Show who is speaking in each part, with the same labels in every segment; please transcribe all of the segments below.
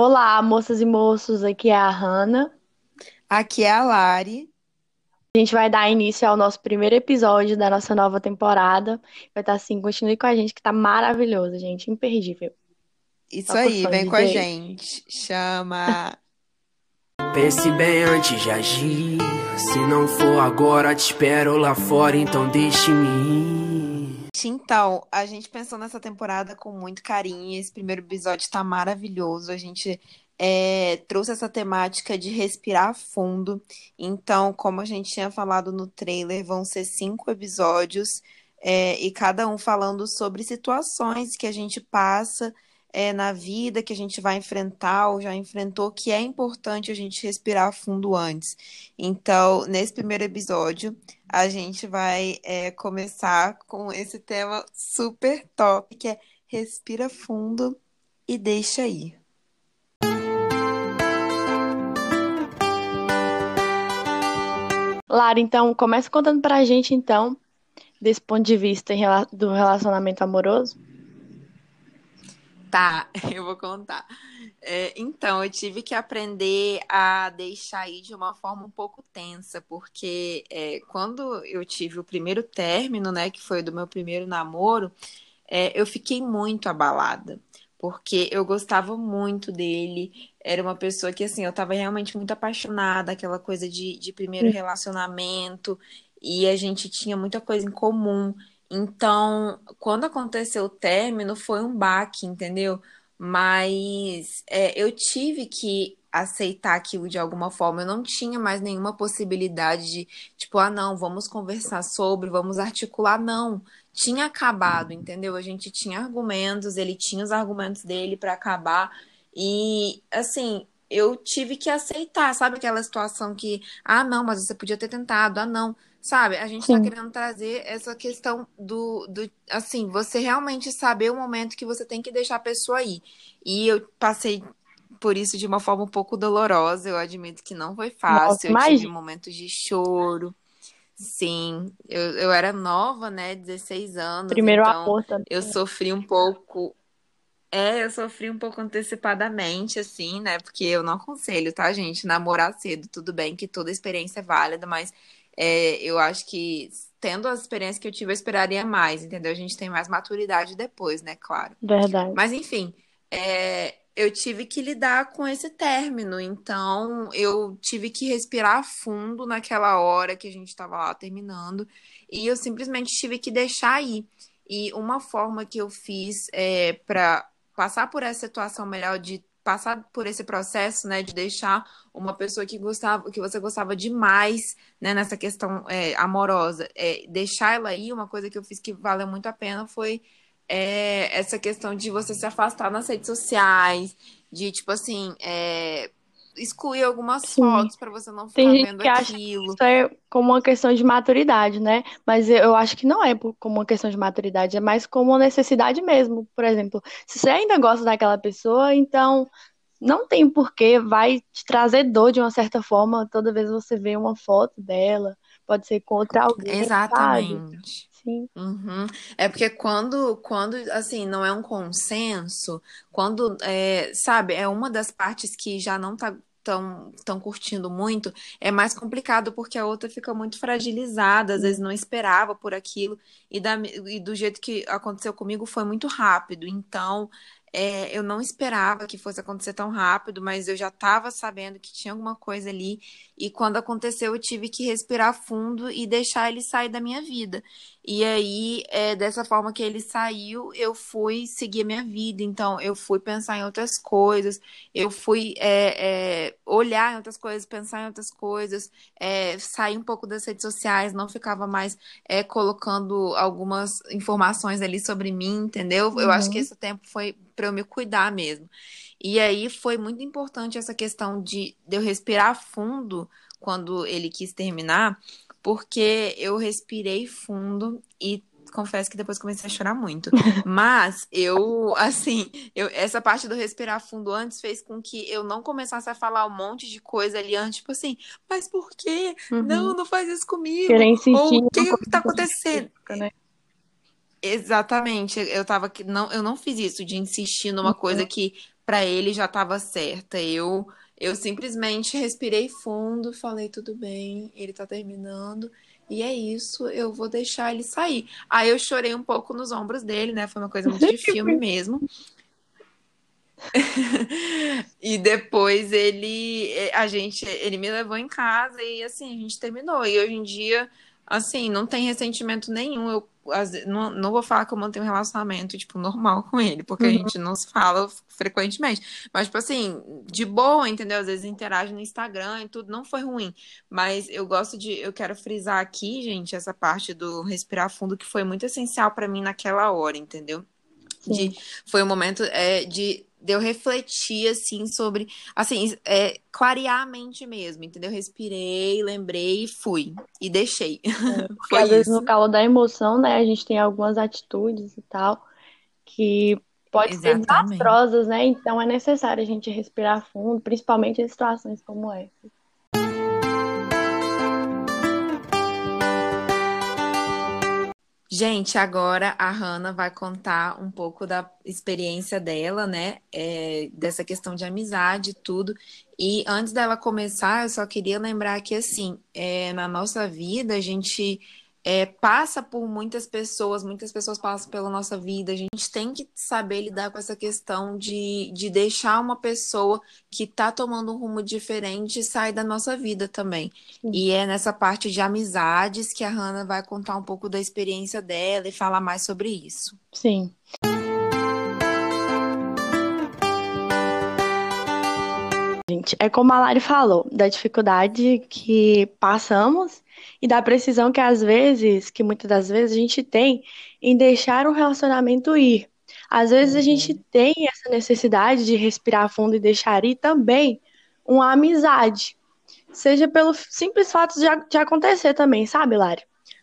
Speaker 1: Olá, moças e moços, aqui é a Hanna.
Speaker 2: Aqui é a Lari.
Speaker 1: A gente vai dar início ao nosso primeiro episódio da nossa nova temporada. Vai estar assim, continue com a gente, que tá maravilhoso, gente, imperdível.
Speaker 2: Isso
Speaker 1: o
Speaker 2: aí, vem com a gente. Chama.
Speaker 3: Pense bem antes de agir. Se não for agora, te espero lá fora, então deixe-me ir.
Speaker 2: Então, a gente pensou nessa temporada com muito carinho. Esse primeiro episódio tá maravilhoso. A gente é, trouxe essa temática de respirar fundo. Então, como a gente tinha falado no trailer, vão ser cinco episódios, é, e cada um falando sobre situações que a gente passa é, na vida, que a gente vai enfrentar ou já enfrentou, que é importante a gente respirar fundo antes. Então, nesse primeiro episódio, a gente vai é, começar com esse tema super top, que é respira fundo e deixa ir.
Speaker 1: Lara, então, começa contando pra gente, então, desse ponto de vista do relacionamento amoroso.
Speaker 2: Tá, eu vou contar. É, então, eu tive que aprender a deixar ir de uma forma um pouco tensa, porque é, quando eu tive o primeiro término, né, que foi do meu primeiro namoro, é, eu fiquei muito abalada, porque eu gostava muito dele, era uma pessoa que, assim, eu tava realmente muito apaixonada, aquela coisa de, de primeiro relacionamento, e a gente tinha muita coisa em comum. Então, quando aconteceu o término, foi um baque, entendeu? Mas é, eu tive que aceitar aquilo de alguma forma. Eu não tinha mais nenhuma possibilidade de, tipo, ah, não, vamos conversar sobre, vamos articular. Não, tinha acabado, entendeu? A gente tinha argumentos, ele tinha os argumentos dele para acabar. E, assim, eu tive que aceitar, sabe aquela situação que, ah, não, mas você podia ter tentado, ah, não. Sabe, a gente tá
Speaker 1: Sim.
Speaker 2: querendo trazer essa questão do, do, assim, você realmente saber o momento que você tem que deixar a pessoa ir. E eu passei por isso de uma forma um pouco dolorosa, eu admito que não foi
Speaker 1: Nossa,
Speaker 2: fácil, eu tive momentos de choro. Sim, eu, eu era nova, né, 16 anos,
Speaker 1: Primeiro
Speaker 2: então
Speaker 1: amor também.
Speaker 2: eu sofri um pouco. É, eu sofri um pouco antecipadamente, assim, né? Porque eu não aconselho, tá, gente? Namorar cedo, tudo bem que toda experiência é válida, mas é, eu acho que tendo as experiências que eu tive, eu esperaria mais, entendeu? A gente tem mais maturidade depois, né? Claro.
Speaker 1: Verdade.
Speaker 2: Mas enfim, é, eu tive que lidar com esse término, então eu tive que respirar fundo naquela hora que a gente estava lá terminando, e eu simplesmente tive que deixar ir. E uma forma que eu fiz é, para passar por essa situação melhor, de passar por esse processo, né, de deixar uma pessoa que gostava, que você gostava demais, né, nessa questão é, amorosa, é, deixar ela ir, uma coisa que eu fiz que valeu muito a pena foi é, essa questão de você se afastar nas redes sociais, de tipo assim, é, excluir algumas
Speaker 1: Sim.
Speaker 2: fotos para você não
Speaker 1: Tem
Speaker 2: ficar
Speaker 1: gente
Speaker 2: vendo
Speaker 1: que acha que
Speaker 2: aquilo.
Speaker 1: isso é como uma questão de maturidade, né? Mas eu acho que não é como uma questão de maturidade, é mais como uma necessidade mesmo. Por exemplo, se você ainda gosta daquela pessoa, então não tem porquê, vai te trazer dor de uma certa forma toda vez que você vê uma foto dela, pode ser contra alguém, sabe?
Speaker 2: Uhum. É porque quando, quando, assim, não é um consenso, quando, é, sabe, é uma das partes que já não tá tão, tão curtindo muito, é mais complicado porque a outra fica muito fragilizada, às vezes não esperava por aquilo, e, da, e do jeito que aconteceu comigo foi muito rápido, então é, eu não esperava que fosse acontecer tão rápido, mas eu já estava sabendo que tinha alguma coisa ali, e quando aconteceu eu tive que respirar fundo e deixar ele sair da minha vida. E aí, é, dessa forma que ele saiu, eu fui seguir a minha vida. Então, eu fui pensar em outras coisas, eu fui é, é, olhar em outras coisas, pensar em outras coisas, é, sair um pouco das redes sociais, não ficava mais é, colocando algumas informações ali sobre mim, entendeu? Eu acho que
Speaker 1: uhum,
Speaker 2: esse tempo foi para eu me cuidar mesmo. E aí foi muito importante essa questão de, de eu respirar fundo quando ele quis terminar, porque eu respirei fundo e confesso que depois comecei a chorar muito. Mas eu, assim, eu, essa parte do respirar fundo antes fez com que eu não começasse a falar um monte de coisa ali antes, tipo assim, mas por quê? Não,
Speaker 1: uhum.
Speaker 2: não faz isso comigo.
Speaker 1: Insistir
Speaker 2: Ou o que
Speaker 1: coisa
Speaker 2: que tá acontecendo?
Speaker 1: né?
Speaker 2: Exatamente, eu tava que não, eu não fiz isso de insistir numa coisa
Speaker 1: Uhum.
Speaker 2: que para ele já estava certa. Eu eu simplesmente respirei fundo, falei tudo bem, ele tá terminando. E é isso, eu vou deixar ele sair. Aí eu chorei um pouco nos ombros dele, né? Foi uma coisa muito de filme mesmo. e depois ele a gente ele me levou em casa e assim a gente terminou e hoje em dia assim não tem ressentimento nenhum eu não, não vou falar que eu mantenho um relacionamento, tipo, normal com ele, porque uhum. a gente não se fala frequentemente. Mas, tipo assim, de boa, entendeu? Às vezes interage no Instagram e tudo, não foi ruim. Mas eu gosto de, eu quero frisar aqui, gente, essa parte do respirar fundo que foi muito essencial para mim naquela hora, entendeu? De, foi um momento é, de de eu refletir, assim, sobre, assim, é, clarear a mente mesmo, entendeu? Respirei, lembrei e fui. E deixei.
Speaker 1: É, porque às isso. vezes no calor da emoção, né, a gente tem algumas atitudes e tal que pode ser desastrosas, né? Então é necessário a gente respirar fundo, principalmente em situações como essa.
Speaker 2: Gente, agora a Hanna vai contar um pouco da experiência dela, né? É, dessa questão de amizade e tudo. E antes dela começar, eu só queria lembrar que, assim, é, na nossa vida, a gente é, passa por muitas pessoas, muitas pessoas passam pela nossa vida. A gente tem que saber lidar com essa questão de, de deixar uma pessoa que está tomando um rumo diferente sair da nossa vida também. Sim. E é nessa parte de amizades que a Hannah vai contar um pouco da experiência dela e falar mais sobre isso.
Speaker 1: Sim. Gente, é como a Lari falou, da dificuldade que passamos e da precisão que às vezes, que muitas das vezes a gente tem em deixar um relacionamento ir. Às vezes a gente uhum. tem essa necessidade de respirar fundo e deixar ir também uma amizade. Seja pelo simples fato de, de acontecer também, sabe, Lari?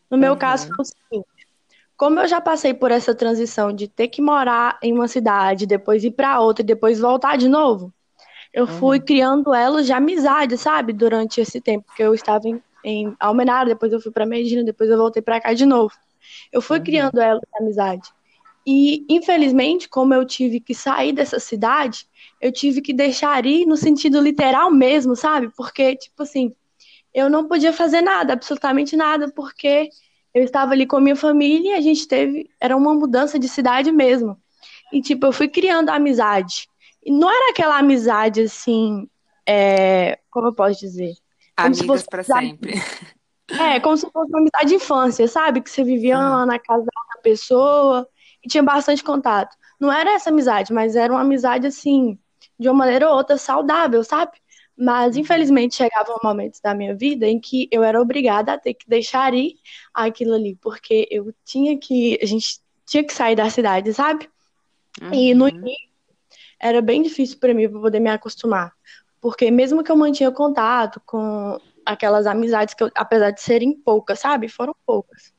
Speaker 1: No meu uhum. caso foi o seguinte: como eu já passei por essa transição de ter que morar em uma cidade, depois ir para outra e depois voltar de novo, eu fui uhum. criando elos de amizade, sabe? Durante esse tempo que eu estava em, em Almenara, depois eu fui para Medina, depois eu voltei para cá de novo. Eu fui uhum. criando elos de amizade. E, infelizmente, como eu tive que sair dessa cidade, eu tive que deixar ir no sentido literal mesmo, sabe? Porque, tipo assim, eu não podia fazer nada, absolutamente nada, porque eu estava ali com a minha família e a gente teve. Era uma mudança de cidade mesmo. E, tipo, eu fui criando amizade não era aquela amizade assim, é, como eu posso dizer?
Speaker 2: Como Amigas para sempre.
Speaker 1: É, como se fosse uma amizade de infância, sabe? Que você vivia ah. lá na casa da pessoa e tinha bastante contato. Não era essa amizade, mas era uma amizade assim, de uma maneira ou outra saudável, sabe? Mas uhum. infelizmente chegavam momentos da minha vida em que eu era obrigada a ter que deixar ir aquilo ali, porque eu tinha que, a gente tinha que sair da cidade, sabe? Uhum. E no uhum. início era bem difícil para mim poder me acostumar, porque mesmo que eu mantinha contato com aquelas amizades que eu, apesar de serem poucas, sabe, foram poucas,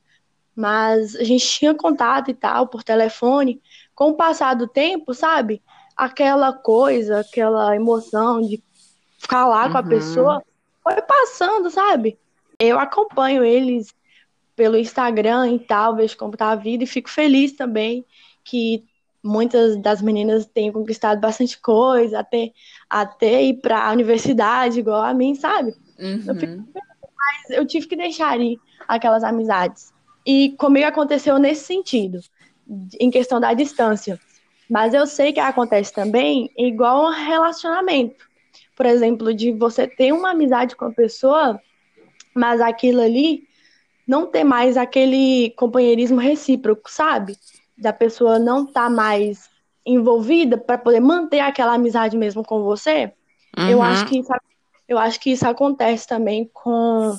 Speaker 1: mas a gente tinha contato e tal por telefone. Com o passar do tempo, sabe, aquela coisa, aquela emoção de falar uhum. com a uhum. pessoa foi passando, sabe? Eu acompanho eles pelo Instagram e tal, vejo como tá a vida e fico feliz também que muitas das meninas têm conquistado bastante coisa, até, até ir para a universidade, igual a mim, sabe? Uhum. Eu fico, mas eu tive que deixar ir aquelas amizades. E comigo aconteceu nesse sentido, em questão da distância. Mas eu sei que acontece também igual um relacionamento. Por exemplo, de você ter uma amizade com a pessoa, mas aquilo ali não ter mais aquele companheirismo recíproco, sabe? Da pessoa não estar tá mais envolvida para poder manter aquela amizade mesmo com você, uhum. eu acho que isso, eu acho que isso acontece também com,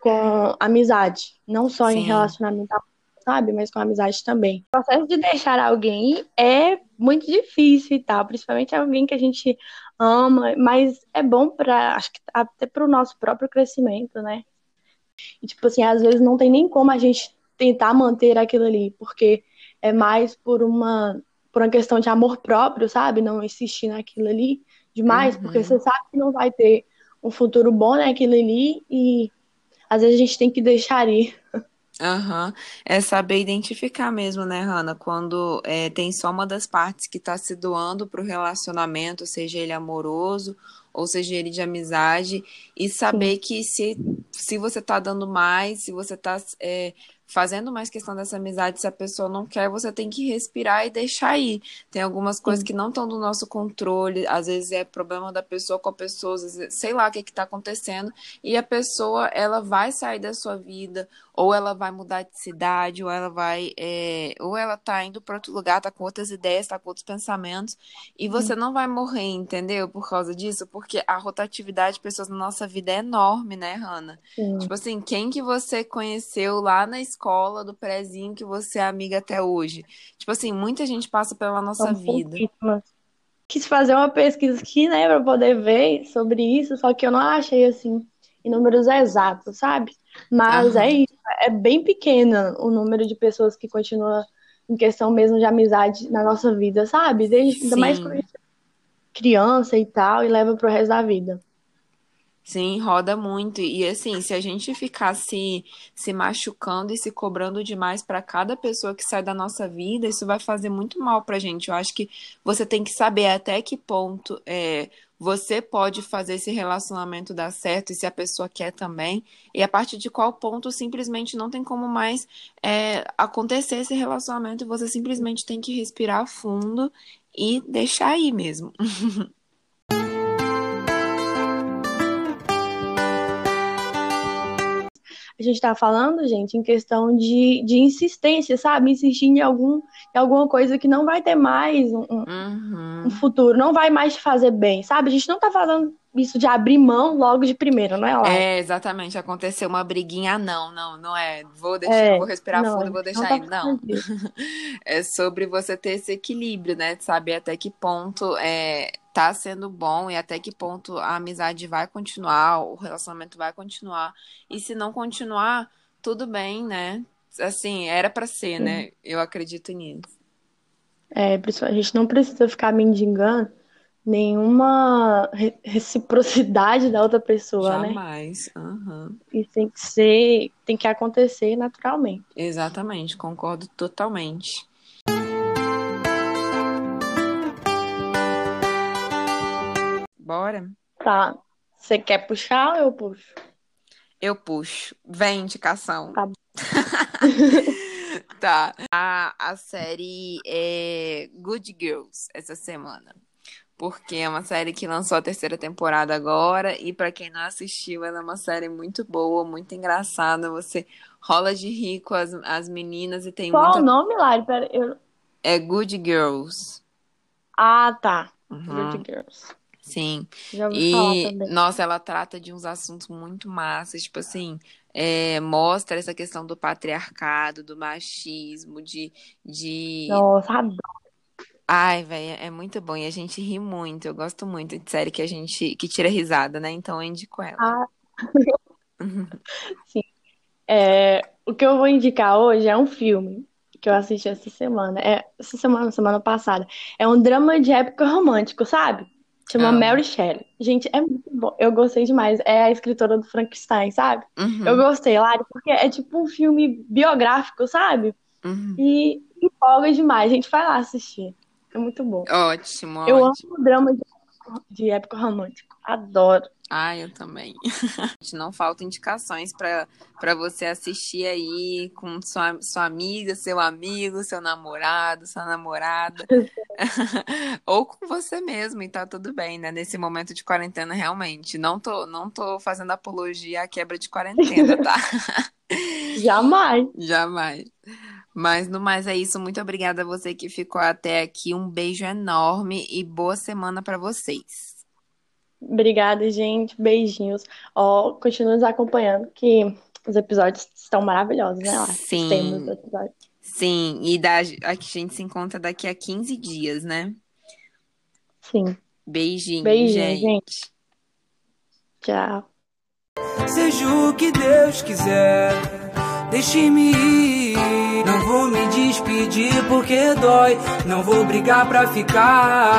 Speaker 1: com amizade, não só Sim. em relacionamento, sabe, mas com amizade também. O processo de deixar alguém é muito difícil e tal, principalmente alguém que a gente ama, mas é bom para, acho que até para o nosso próprio crescimento, né? E, tipo assim, às vezes não tem nem como a gente tentar manter aquilo ali, porque é mais por uma, por uma questão de amor próprio, sabe? Não insistir naquilo ali demais, uhum. porque você sabe que não vai ter um futuro bom naquilo ali e às vezes a gente tem que deixar ir.
Speaker 2: Aham. É saber identificar mesmo, né, Hannah? Quando é, tem só uma das partes que tá se doando pro relacionamento, seja ele amoroso ou seja ele de amizade, e saber que se, se você tá dando mais, se você tá é, fazendo mais questão dessa amizade, se a pessoa não quer, você tem que respirar e deixar ir. Tem algumas coisas que não estão do nosso controle, às vezes é problema da pessoa com a pessoa, às vezes, sei lá o que está acontecendo, e a pessoa ela vai sair da sua vida, ou ela vai mudar de cidade, ou ela vai, é, ou ela tá indo para outro lugar, tá com outras ideias, tá com outros pensamentos, e você não vai morrer, entendeu? Por causa disso, porque a rotatividade de pessoas na nossa vida é enorme, né, Hanna? Tipo assim, quem que você conheceu lá na escola do prezinho que você é amiga até hoje? Tipo assim, muita gente passa pela nossa
Speaker 1: São
Speaker 2: vida.
Speaker 1: Quis fazer uma pesquisa aqui, né, para poder ver sobre isso, só que eu não achei assim em números exatos, sabe? Mas é
Speaker 2: Aham.
Speaker 1: isso, é bem pequena o número de pessoas que continua em questão mesmo de amizade na nossa vida, sabe? Desde, ainda mais quando é criança e tal, e leva pro resto da vida.
Speaker 2: Sim, roda muito. E assim, se a gente ficar se, se machucando e se cobrando demais para cada pessoa que sai da nossa vida, isso vai fazer muito mal pra gente. Eu acho que você tem que saber até que ponto é, você pode fazer esse relacionamento dar certo e se a pessoa quer também. E a partir de qual ponto simplesmente não tem como mais é, acontecer esse relacionamento você simplesmente tem que respirar fundo e deixar aí mesmo.
Speaker 1: A gente tá falando, gente, em questão de, de insistência, sabe? Insistir em algum, em alguma coisa que não vai ter mais um, um- um
Speaker 2: Uhum.
Speaker 1: futuro, não vai mais te fazer bem, sabe? A gente não tá falando isso de abrir mão logo de primeira, não é, Lara?
Speaker 2: É, exatamente. Aconteceu uma briguinha. Não, não, não é. Vou deixar,
Speaker 1: É,
Speaker 2: vou respirar
Speaker 1: não,
Speaker 2: fundo e vou
Speaker 1: gente não
Speaker 2: deixar
Speaker 1: tá
Speaker 2: ir. Não. É sobre você ter esse equilíbrio, né? De saber até que ponto é, tá sendo bom e até que ponto a amizade vai continuar, o relacionamento vai continuar. E se não continuar, tudo bem, né? Assim, era pra ser,
Speaker 1: Sim.
Speaker 2: né? Eu acredito nisso.
Speaker 1: É, isso a gente não precisa ficar mendigando nenhuma re- reciprocidade da outra pessoa, né?
Speaker 2: Jamais. Aham.
Speaker 1: Isso tem que ser, tem que acontecer naturalmente.
Speaker 2: Exatamente, concordo totalmente. Bora?
Speaker 1: Tá. Você quer puxar ou eu puxo?
Speaker 2: Eu puxo. Vem, indicação.
Speaker 1: Tá bom.
Speaker 2: Tá. A, a série é Good Girls essa semana. Porque é uma série que lançou a terceira temporada agora. E pra quem não assistiu, ela é uma série muito boa, muito engraçada. Você rola de rir com as, as meninas e tem
Speaker 1: Qual o
Speaker 2: muita.
Speaker 1: nome, Lari? Pera, eu...
Speaker 2: É Good Girls.
Speaker 1: Ah, tá.
Speaker 2: Uhum,
Speaker 1: Good Girls.
Speaker 2: Sim.
Speaker 1: Já ouvi falar
Speaker 2: E,
Speaker 1: também.
Speaker 2: nossa, ela trata de uns assuntos muito massas, tipo assim, é, mostra essa questão do patriarcado, do machismo, de, de...
Speaker 1: Nossa, adoro.
Speaker 2: Ai, velho, é muito bom e a gente ri muito. Eu gosto muito de série que a gente que tira risada, né? Então eu indico ela.
Speaker 1: Ah, sim. É, o que eu vou indicar hoje é um filme que eu assisti essa semana. É, essa semana, semana passada. É um drama de época romântico, sabe? Chama
Speaker 2: Amo.
Speaker 1: Mary Shelley. Gente, é muito bom. Eu gostei demais. É a escritora do Frankenstein, sabe? Eu
Speaker 2: Uhum,
Speaker 1: gostei, Lari, porque é tipo um filme biográfico, sabe?
Speaker 2: uhum.
Speaker 1: E empolga demais. Gente, vai lá assistir. É muito bom.
Speaker 2: Ótimo,
Speaker 1: Eu
Speaker 2: ótimo.
Speaker 1: amo drama de, de época romântico. Adoro.
Speaker 2: Ah, eu também. Não faltam indicações para para você assistir aí com sua, sua amiga, seu amigo, seu namorado, sua namorada, ou com você mesmo, e tá tudo bem, né? Nesse momento de quarentena, realmente. Não tô, não tô fazendo apologia à quebra de quarentena, tá?
Speaker 1: Jamais.
Speaker 2: Jamais. Mas no mais é isso. Muito obrigada a você que ficou até aqui. Um beijo enorme e boa semana para vocês.
Speaker 1: Obrigada, gente. Beijinhos. Ó, continue nos acompanhando, que os episódios estão maravilhosos, né,
Speaker 2: Sim,
Speaker 1: episódio.
Speaker 2: sim. E da, aqui a gente se encontra daqui a 15 dias, né?
Speaker 1: Sim.
Speaker 2: Beijinho,
Speaker 1: Beijinho, gente.
Speaker 2: gente.
Speaker 1: Tchau.
Speaker 3: Seja o que Deus quiser, deixe-me ir. Vou me despedir porque dói. Não vou brigar pra ficar.